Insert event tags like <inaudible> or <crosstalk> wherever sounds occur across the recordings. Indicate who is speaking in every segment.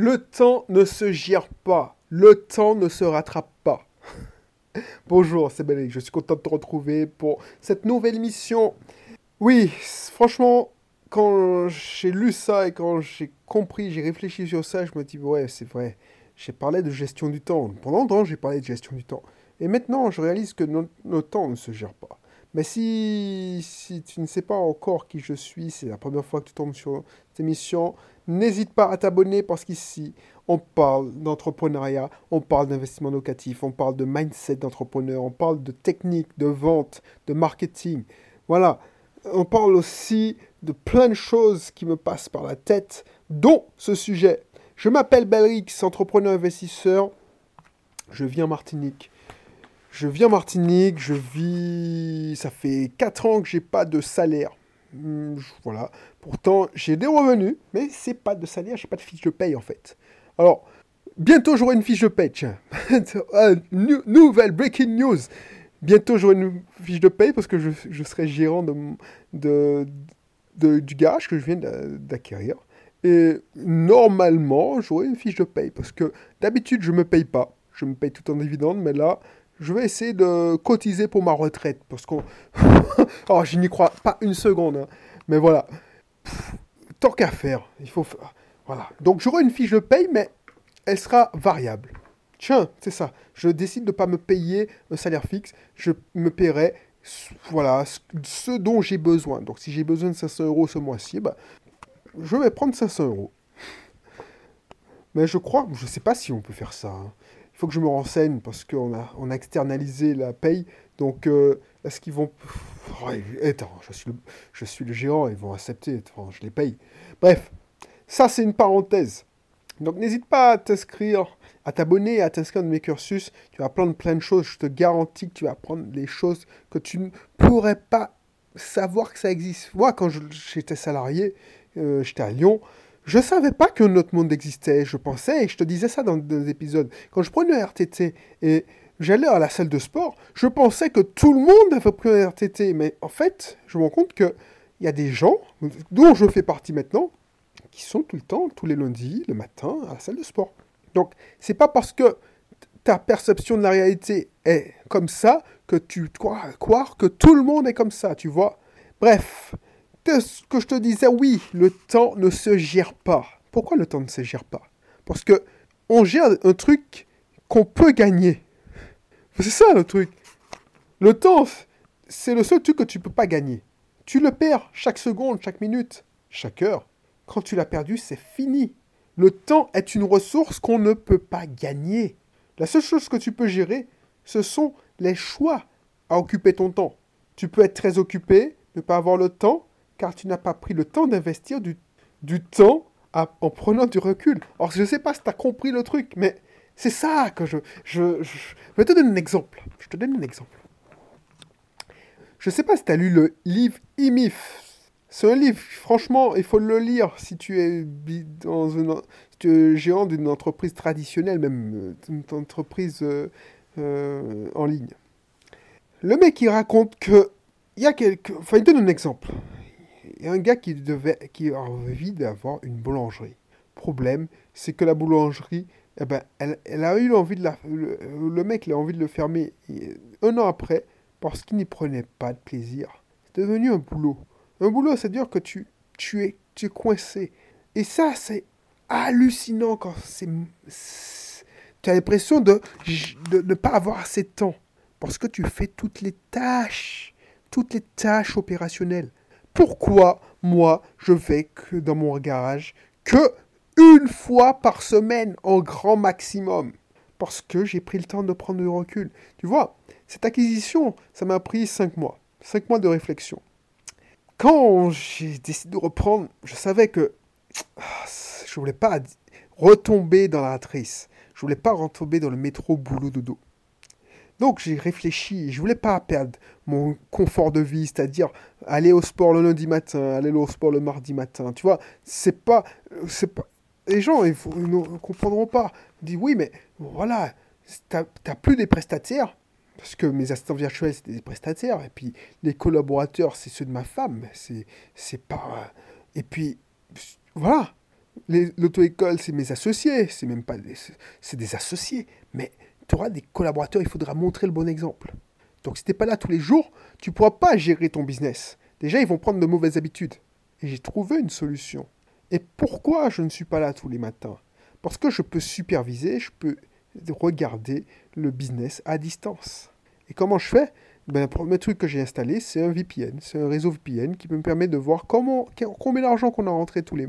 Speaker 1: Le temps ne se gère pas. Le temps ne se rattrape pas. <laughs> Bonjour, c'est Bénédicte. Je suis content de te retrouver pour cette nouvelle émission. Oui, franchement, quand j'ai lu ça et quand j'ai compris, j'ai réfléchi sur ça, je me dis, ouais, c'est vrai. J'ai parlé de gestion du temps. Pendant longtemps, j'ai parlé de gestion du temps. Et maintenant, je réalise que notre temps ne se gère pas. Mais si, si tu ne sais pas encore qui je suis, c'est la première fois que tu tombes sur cette émission, n'hésite pas à t'abonner parce qu'ici, on parle d'entrepreneuriat, on parle d'investissement locatif, on parle de mindset d'entrepreneur, on parle de technique, de vente, de marketing. Voilà. On parle aussi de plein de choses qui me passent par la tête, dont ce sujet. Je m'appelle Belrix, entrepreneur investisseur. Je viens en Martinique. Je viens en Martinique, je vis. Ça fait 4 ans que j'ai pas de salaire. Hmm, voilà. Pourtant, j'ai des revenus, mais c'est pas de salaire, j'ai pas de fiche de paye en fait. Alors, bientôt j'aurai une fiche de paye, tiens. <laughs> Euh, nouvelle breaking news. Bientôt j'aurai une fiche de paye parce que je, serai gérant de, du garage que je viens d'acquérir. Et normalement, j'aurai une fiche de paye parce que d'habitude, je me paye pas. Je me paye tout en dividende, mais là, je vais essayer de cotiser pour ma retraite. Parce qu'on. <laughs> oh, je n'y crois pas une seconde. Hein. Mais voilà. Tant qu'à faire. Il faut. Voilà. Donc j'aurai une fiche de paye, mais elle sera variable. Tiens, c'est ça. Je décide de ne pas me payer un salaire fixe. Je me paierai voilà, ce dont j'ai besoin. Donc si j'ai besoin de 500 euros ce mois-ci, bah, je vais prendre 500 euros. Mais je crois, je ne sais pas si on peut faire ça. Hein il faut que je me renseigne parce qu'on on a externalisé la paye. Donc, euh, est-ce qu'ils vont. Attends, je suis, le, je suis le gérant, ils vont accepter. Je les paye. Bref, ça, c'est une parenthèse. Donc, n'hésite pas à t'inscrire, à t'abonner, à t'inscrire dans mes cursus. Tu vas apprendre plein de choses. Je te garantis que tu vas apprendre des choses que tu ne pourrais pas savoir que ça existe. Moi, quand j'étais salarié, euh, j'étais à Lyon. Je savais pas qu'un autre monde existait. Je pensais, et je te disais ça dans des épisodes, quand je prenais un RTT et j'allais à la salle de sport, je pensais que tout le monde avait pris un RTT. Mais en fait, je me rends compte qu'il y a des gens, dont je fais partie maintenant, qui sont tout le temps, tous les lundis, le matin, à la salle de sport. Donc, c'est pas parce que ta perception de la réalité est comme ça que tu crois, croire que tout le monde est comme ça, tu vois. Bref, ce que je te disais, oui, le temps ne se gère pas. Pourquoi le temps ne se gère pas? Parce que on gère un truc qu'on peut gagner. C'est ça le truc. Le temps, c'est le seul truc que tu peux pas gagner. Tu le perds chaque seconde, chaque minute, chaque heure. Quand tu l'as perdu, c'est fini. Le temps est une ressource qu'on ne peut pas gagner. La seule chose que tu peux gérer, ce sont les choix à occuper ton temps. Tu peux être très occupé, ne pas avoir le temps, car tu n'as pas pris le temps d'investir du, du temps en prenant du recul. Alors, je ne sais pas si tu as compris le truc, mais c'est ça que je, je, je, vais te donner un exemple. Je te donne un exemple. Je sais pas si tu as lu le livre IMIF. C'est un livre, franchement, il faut le lire si tu es, dans une, géant d'une entreprise traditionnelle, même euh, une entreprise euh, euh, en ligne. Le mec, il raconte que il y a. Enfin, il donne un exemple il y a un gars qui, devait, qui a envie d'avoir une boulangerie. Problème, c'est que la boulangerie, eh ben, elle, elle a eu envie de la... Le, mec a envie de le fermer un an après parce qu'il n'y prenait pas de plaisir. C'est devenu un boulot. Un boulot, c'est-à-dire que tu, tu, es, tu es coincé. Et ça, c'est hallucinant quand c'est... Tu as l'impression de ne pas avoir assez de temps. Parce que tu fais toutes les tâches. Toutes les tâches opérationnelles pourquoi moi je vais que dans mon garage que une fois par semaine en grand maximum parce que j'ai pris le temps de prendre du recul. Tu vois, cette acquisition, ça m'a pris cinq mois. Cinq mois de réflexion. Quand j'ai décidé de reprendre, je savais que ah, je voulais pas retomber dans la matrice. Je voulais pas retomber dans le métro boulot dodo. Donc j'ai réfléchi, je voulais pas perdre mon confort de vie, c'est-à-dire aller au sport le lundi matin, aller au sport le mardi matin. Tu vois, c'est pas, c'est pas. Les gens, ils, ne comprendront pas. Ils disent oui, mais voilà, t'as plus des prestataires parce que mes assistants virtuels c'était des prestataires et puis les collaborateurs c'est ceux de ma femme. C'est c'est pas. Et puis voilà, L'auto-école, c'est mes associés, c'est même pas c'est des associés. Mais tu auras des collaborateurs, il faudra montrer le bon exemple. Donc si tu n'es pas là tous les jours, tu pourras pas gérer ton business. Déjà, ils vont prendre de mauvaises habitudes. Et j'ai trouvé une solution. Et pourquoi je ne suis pas là tous les matins? Parce que je peux superviser, je peux regarder le business à distance. Et comment je fais? Ben, Le premier truc que j'ai installé, c'est un VPN. C'est un réseau VPN qui me permet de voir comment, combien d'argent qu'on a rentré tous les,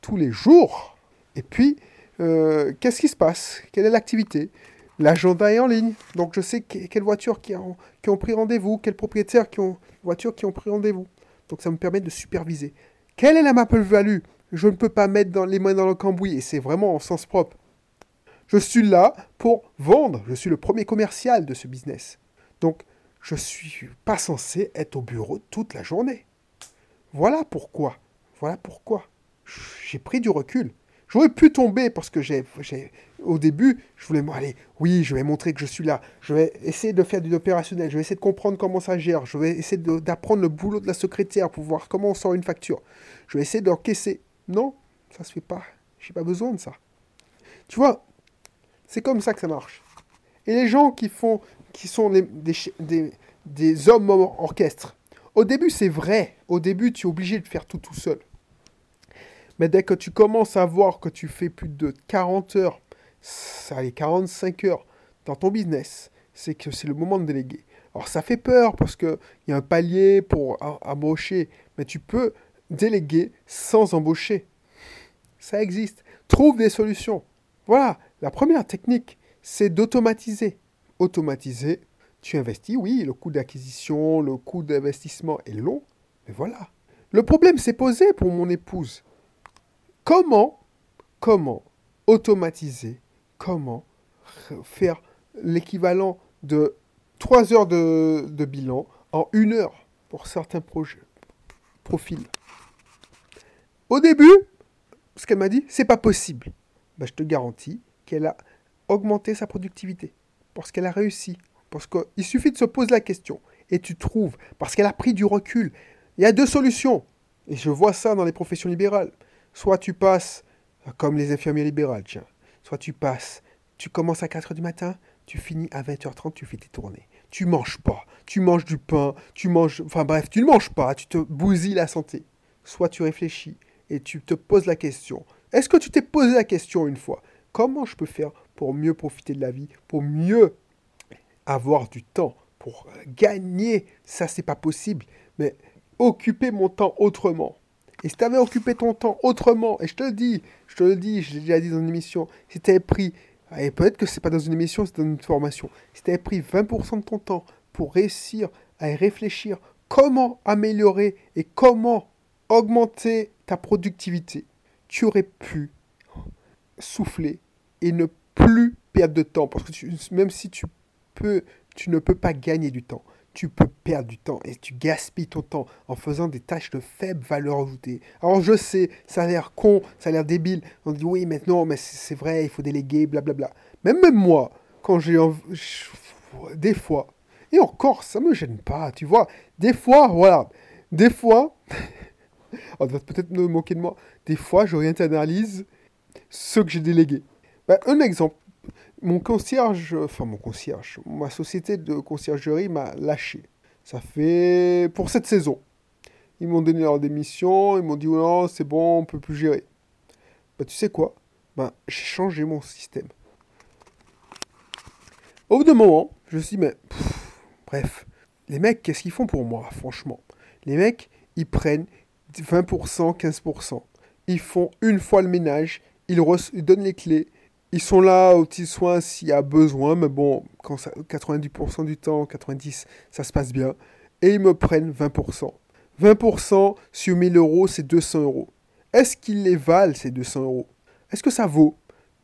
Speaker 1: tous les jours. Et puis, euh, qu'est-ce qui se passe? Quelle est l'activité? L'agenda est en ligne. Donc, je sais quelles voitures qui ont, qui ont pris rendez-vous, quels propriétaires qui ont voitures qui ont pris rendez-vous. Donc, ça me permet de superviser. Quelle est la map value? Je ne peux pas mettre les mains dans le cambouis. Et c'est vraiment en sens propre. Je suis là pour vendre. Je suis le premier commercial de ce business. Donc, je ne suis pas censé être au bureau toute la journée. Voilà pourquoi. Voilà pourquoi. J'ai pris du recul. J'aurais pu tomber parce que j'ai, au début, je voulais, aller, oui, je vais montrer que je suis là. Je vais essayer de faire du opérationnel. Je vais essayer de comprendre comment ça gère. Je vais essayer d'apprendre le boulot de la secrétaire pour voir comment on sort une facture. Je vais essayer d'encaisser. Non, ça se fait pas. J'ai pas besoin de ça. Tu vois, c'est comme ça que ça marche. Et les gens qui font, qui sont des, des, hommes orchestre, au début c'est vrai. Au début tu es obligé de faire tout tout seul. Mais dès que tu commences à voir que tu fais plus de 40 heures, allez, 45 heures dans ton business, c'est que c'est le moment de déléguer. Alors ça fait peur parce qu'il y a un palier pour embaucher, mais tu peux déléguer sans embaucher. Ça existe. Trouve des solutions. Voilà, la première technique, c'est d'automatiser. Automatiser, tu investis, oui, le coût d'acquisition, le coût d'investissement est long, mais voilà. Le problème s'est posé pour mon épouse. Comment, comment automatiser, comment faire l'équivalent de 3 heures de, bilan en une heure pour certains projets, profils? Au début, ce qu'elle m'a dit, c'est pas possible. Ben, je te garantis qu'elle a augmenté sa productivité. Parce qu'elle a réussi. Parce qu'il suffit de se poser la question. Et tu trouves. Parce qu'elle a pris du recul. Il y a deux solutions. Et je vois ça dans les professions libérales. Soit tu passes, comme les infirmiers libérales, tiens. Soit tu passes, tu commences à 4h du matin, tu finis à 20h30, tu fais tes tournées. Tu manges pas. Tu manges du pain, tu manges. Enfin bref, tu ne manges pas, tu te bousilles la santé. Soit tu réfléchis et tu te poses la question est-ce que tu t'es posé la question une fois? Comment je peux faire pour mieux profiter de la vie, pour mieux avoir du temps, pour gagner? Ça, c'est pas possible. Mais occuper mon temps autrement. Et si tu avais occupé ton temps autrement, et je te le dis, je te le dis, je l'ai déjà dit dans une émission, si tu avais pris, et peut-être que c'est pas dans une émission, c'est dans une formation, si tu avais pris 20% de ton temps pour réussir à réfléchir comment améliorer et comment augmenter ta productivité, tu aurais pu souffler et ne plus perdre de temps. Parce que même si tu peux, tu ne peux pas gagner du temps. Tu peux perdre du temps et tu gaspilles ton temps en faisant des tâches de faible valeur ajoutée. Alors je sais, ça a l'air con, ça a l'air débile. On dit oui, maintenant, mais c'est vrai, il faut déléguer, blablabla. Même même moi, quand j'ai des fois, et encore, ça me gêne pas, tu vois. Des fois, voilà, des fois, <laughs> <laughs> on va peut-être me moquer de moi. Des fois, j'oriente-analyse ce que j'ai délégué. Ben, un exemple. Mon concierge, enfin mon concierge, ma société de conciergerie m'a lâché. Ça fait pour cette saison. Ils m'ont donné leur démission, ils m'ont dit non, c'est bon, on peut plus gérer. Bah tu sais quoi? Ben j'ai changé mon système. Au bout d'un moment, je me suis dit mais bref, les mecs, qu'est-ce qu'ils font pour moi, franchement? Les mecs, ils prennent, 20%, 15%. Ils font une fois le ménage, ils, donnent les clés, ils sont là aux petits soins s'il y a besoin, mais bon, quand 90% du temps, 90%, ça se passe bien. Et ils me prennent 20%. 20% sur 1000 euros, c'est 200 euros. Est-ce qu'ils les valent, ces 200 euros? Est-ce que ça vaut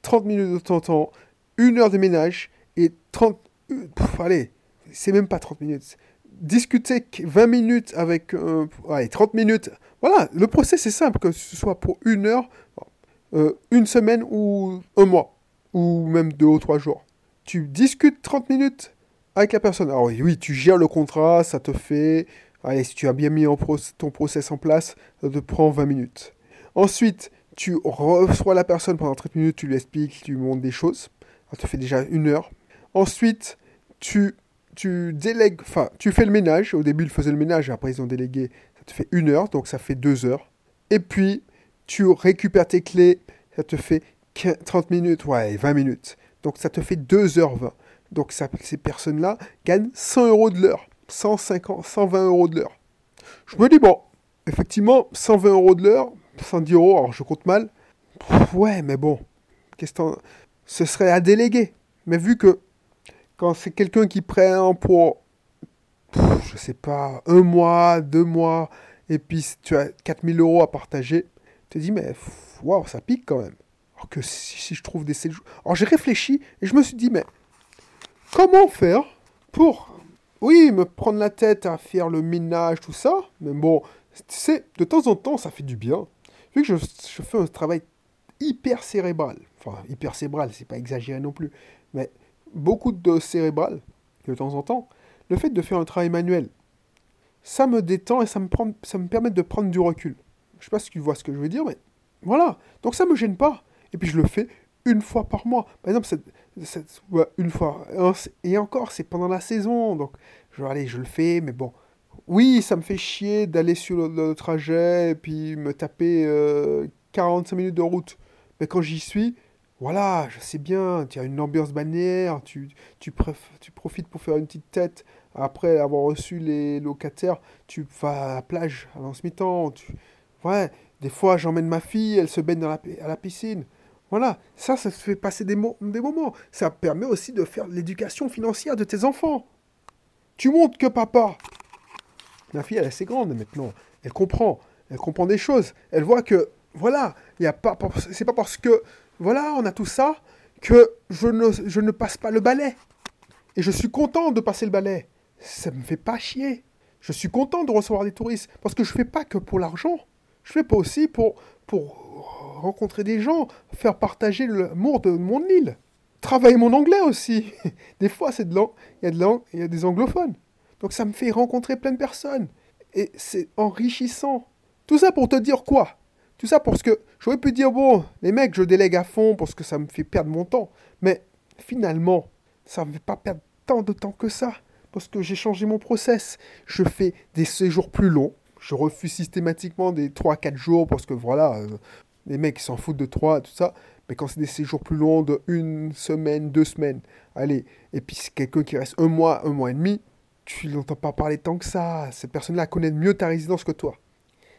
Speaker 1: 30 minutes de temps, temps une heure de ménage et 30... Euh, allez, c'est même pas 30 minutes. Discuter 20 minutes avec... Euh, allez, 30 minutes voilà, le procès c'est simple, que ce soit pour une heure, euh, une semaine ou un mois, ou même deux ou trois jours. Tu discutes 30 minutes avec la personne. Alors oui, tu gères le contrat, ça te fait... Allez, si tu as bien mis ton process en place, ça te prend 20 minutes. Ensuite, tu reçois la personne pendant 30 minutes, tu lui expliques, tu lui montres des choses. Ça te fait déjà une heure. Ensuite, tu, tu délègues, enfin, tu fais le ménage. Au début, ils faisaient le ménage, après, ils ont délégué. Ça te fait une heure, donc ça fait deux heures. Et puis, tu récupères tes clés, ça te fait 30 minutes, ouais, 20 minutes. Donc, ça te fait 2h20. Donc, ça, ces personnes-là gagnent 100 euros de l'heure. 150, 120 euros de l'heure. Je me dis, bon, effectivement, 120 euros de l'heure, 110 euros, alors je compte mal. ouais, mais bon, qu'est-ce ce serait à déléguer. Mais vu que quand c'est quelqu'un qui prend pour, je sais pas, un mois, deux mois, et puis tu as 4000 euros à partager, tu te dis, mais waouh, ça pique quand même. Alors que si, je trouve des séjours. Alors j'ai réfléchi et je me suis dit, mais comment faire pour, oui, me prendre la tête à faire le ménage, tout ça, mais bon, tu sais, de temps en temps, ça fait du bien. Vu que je, je fais un travail hyper cérébral, enfin, hyper cérébral, c'est pas exagéré non plus, mais beaucoup de cérébral, de temps en temps, le fait de faire un travail manuel, ça me détend et ça me, permet de prendre du recul. Je sais pas si tu vois ce que je veux dire, mais voilà. Donc ça me gêne pas. Et puis je le fais une fois par mois. Par exemple, cette, une fois. Et encore, c'est pendant la saison. Donc, je aller, je le fais, mais bon. Oui, ça me fait chier d'aller sur le, trajet et puis me taper 45 euh, minutes de route. Mais quand j'y suis, voilà, je sais bien, tu as une ambiance balnéaire, tu, tu, profites pour faire une petite tête. Après avoir reçu les locataires, tu vas à la plage à mi-temps. Tu... Ouais, des fois j'emmène ma fille, elle se baigne à la piscine. Voilà, ça, ça fait passer des, des moments. Ça permet aussi de faire l'éducation financière de tes enfants. Tu montres que papa. Ma fille, elle est assez grande maintenant. Elle comprend. Elle comprend des choses. Elle voit que, voilà, il a pas, c'est pas parce que voilà, on a tout ça, que je ne, je ne passe pas le balai. Et je suis content de passer le balai. Ça me fait pas chier. Je suis content de recevoir des touristes. Parce que je fais pas que pour l'argent. Je fais pas aussi pour, pour rencontrer des gens, faire partager l'amour de mon île. Travailler mon anglais aussi. <laughs> Des fois, c'est de il y y a des anglophones. Donc ça me fait rencontrer plein de personnes. Et c'est enrichissant. Tout ça pour te dire quoi? Tout ça parce que j'aurais pu dire, bon, les mecs, je délègue à fond parce que ça me fait perdre mon temps. Mais finalement, ça ne me fait pas perdre tant de temps que ça. Parce que j'ai changé mon process. Je fais des séjours plus longs. Je refuse systématiquement des 3-4 jours parce que voilà, euh, les mecs s'en foutent de 3, tout ça. Mais quand c'est des séjours plus longs de une semaine, deux semaines, allez, et puis c'est quelqu'un qui reste un mois, un mois et demi, tu n'entends pas parler tant que ça. Cette personne-là connaît mieux ta résidence que toi.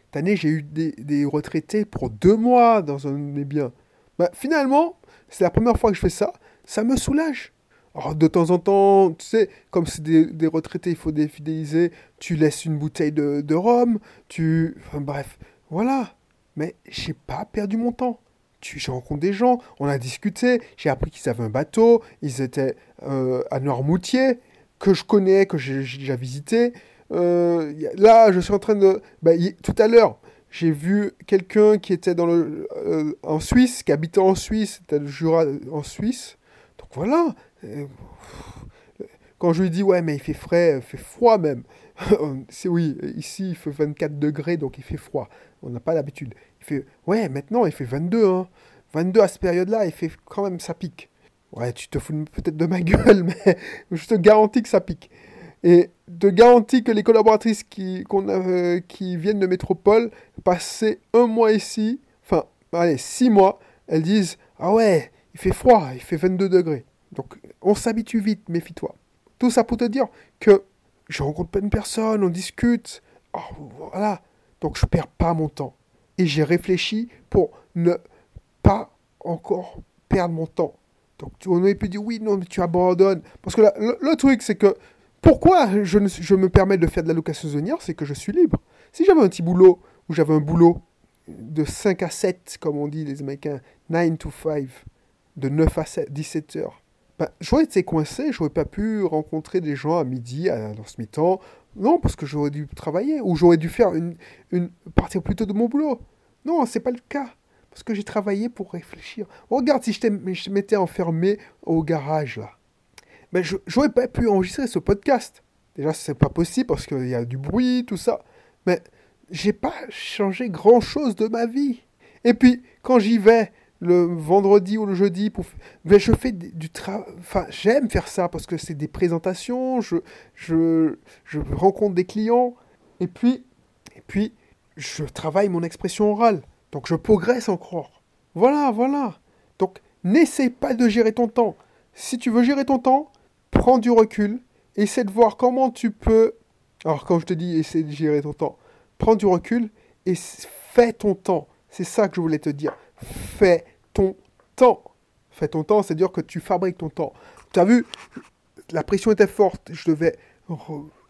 Speaker 1: Cette année, j'ai eu des, retraités pour deux mois dans un de mes biens. Bah, finalement, c'est la première fois que je fais ça. Ça me soulage. Alors, de temps en temps, tu sais, comme c'est des, retraités, il faut défidéliser. Tu laisses une bouteille de, de rhum. Tu. Enfin, bref, voilà. Mais j'ai pas perdu mon temps. J'ai rencontré des gens, on a discuté. J'ai appris qu'ils avaient un bateau. Ils étaient euh, à Noirmoutier, que je connais, que j'ai déjà visité. Euh, là, je suis en train de... Bah, tout à l'heure, j'ai vu quelqu'un qui était dans le, euh, en Suisse, qui habitait en Suisse, c'était le Jura en Suisse. Donc voilà. Euh, quand je lui dis, ouais, mais il fait frais, il fait froid même. <laughs> C'est oui, ici il fait 24 degrés, donc il fait froid. On n'a pas l'habitude. Il fait, ouais, maintenant il fait 22. Hein. 22 à cette période-là, il fait quand même, ça pique. Ouais, tu te fous peut-être de ma <laughs> gueule, mais je te garantis que ça pique. Et de garantie que les collaboratrices qui, a, qui viennent de métropole, passer un mois ici, enfin, allez, six mois, elles disent Ah ouais, il fait froid, il fait 22 degrés. Donc, on s'habitue vite, méfie-toi. Tout ça pour te dire que je rencontre plein de personnes, on discute. Oh, voilà. Donc, je perds pas mon temps. Et j'ai réfléchi pour ne pas encore perdre mon temps. Donc, on aurait pu dire oui, non, mais tu abandonnes. Parce que le truc, c'est que pourquoi je, me permets de faire de la location saisonnière C'est que je suis libre. Si j'avais un petit boulot, ou j'avais un boulot de 5 à 7, comme on dit les Américains, 9 to 5, de 9 à 17 heures, ben, j'aurais été coincé, j'aurais pas pu rencontrer des gens à midi, à, dans ce mi-temps. Non, parce que j'aurais dû travailler, ou j'aurais dû faire une, une, partir plutôt de mon boulot. Non, c'est pas le cas. Parce que j'ai travaillé pour réfléchir. Regarde si je m'étais enfermé au garage, là mais j'aurais pas pu enregistrer ce podcast. Déjà, c'est pas possible parce qu'il y a du bruit, tout ça. Mais j'ai pas changé grand chose de ma vie. Et puis, quand j'y vais, le vendredi ou le jeudi, pour... ben, je fais du travail. Enfin, j'aime faire ça parce que c'est des présentations, je, je, je rencontre des clients, et puis, et puis, je travaille mon expression orale. Donc, je progresse encore. Voilà, voilà. Donc, n'essaie pas de gérer ton temps. Si tu veux gérer ton temps, prends du recul, essaie de voir comment tu peux. Alors, quand je te dis essaie de gérer ton temps, prends du recul et fais ton temps. C'est ça que je voulais te dire. Fais ton temps. Fais ton temps, c'est-à-dire que tu fabriques ton temps. Tu as vu, la pression était forte. Je devais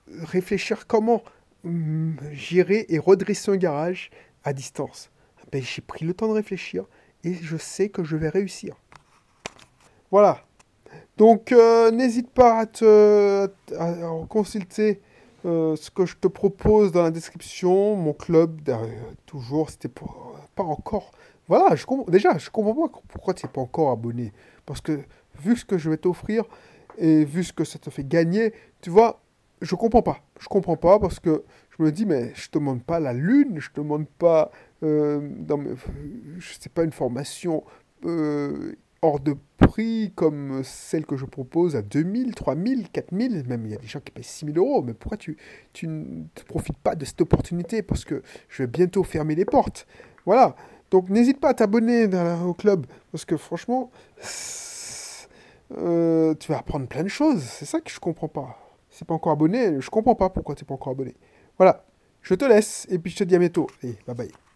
Speaker 1: réfléchir comment hum, gérer et redresser un garage à distance. Ben, j'ai pris le temps de réfléchir et je sais que je vais réussir. Voilà. Donc euh, n'hésite pas à, te, consulter euh, ce que je te propose dans la description, mon club, toujours, c'était pas encore. Voilà, je déjà, je comprends pas pourquoi tu n'es pas encore abonné. Parce que vu ce que je vais t'offrir et vu ce que ça te fait gagner, tu vois, je comprends pas. Je comprends pas parce que je me dis, mais je te demande pas la lune, je te demande pas, euh, dans je sais pas, une formation hors de prix comme celle que je propose à 2000, 3000, 4000, même il y a des gens qui payent 6000 euros, mais pourquoi tu, tu ne profites pas de cette opportunité Parce que je vais bientôt fermer les portes. Voilà, donc n'hésite pas à t'abonner au club, parce que franchement, euh, tu vas apprendre plein de choses, c'est ça que je comprends pas. Si pas encore abonné, je comprends pas pourquoi tu n'es pas encore abonné. Voilà, je te laisse, et puis je te dis à bientôt, et bye bye.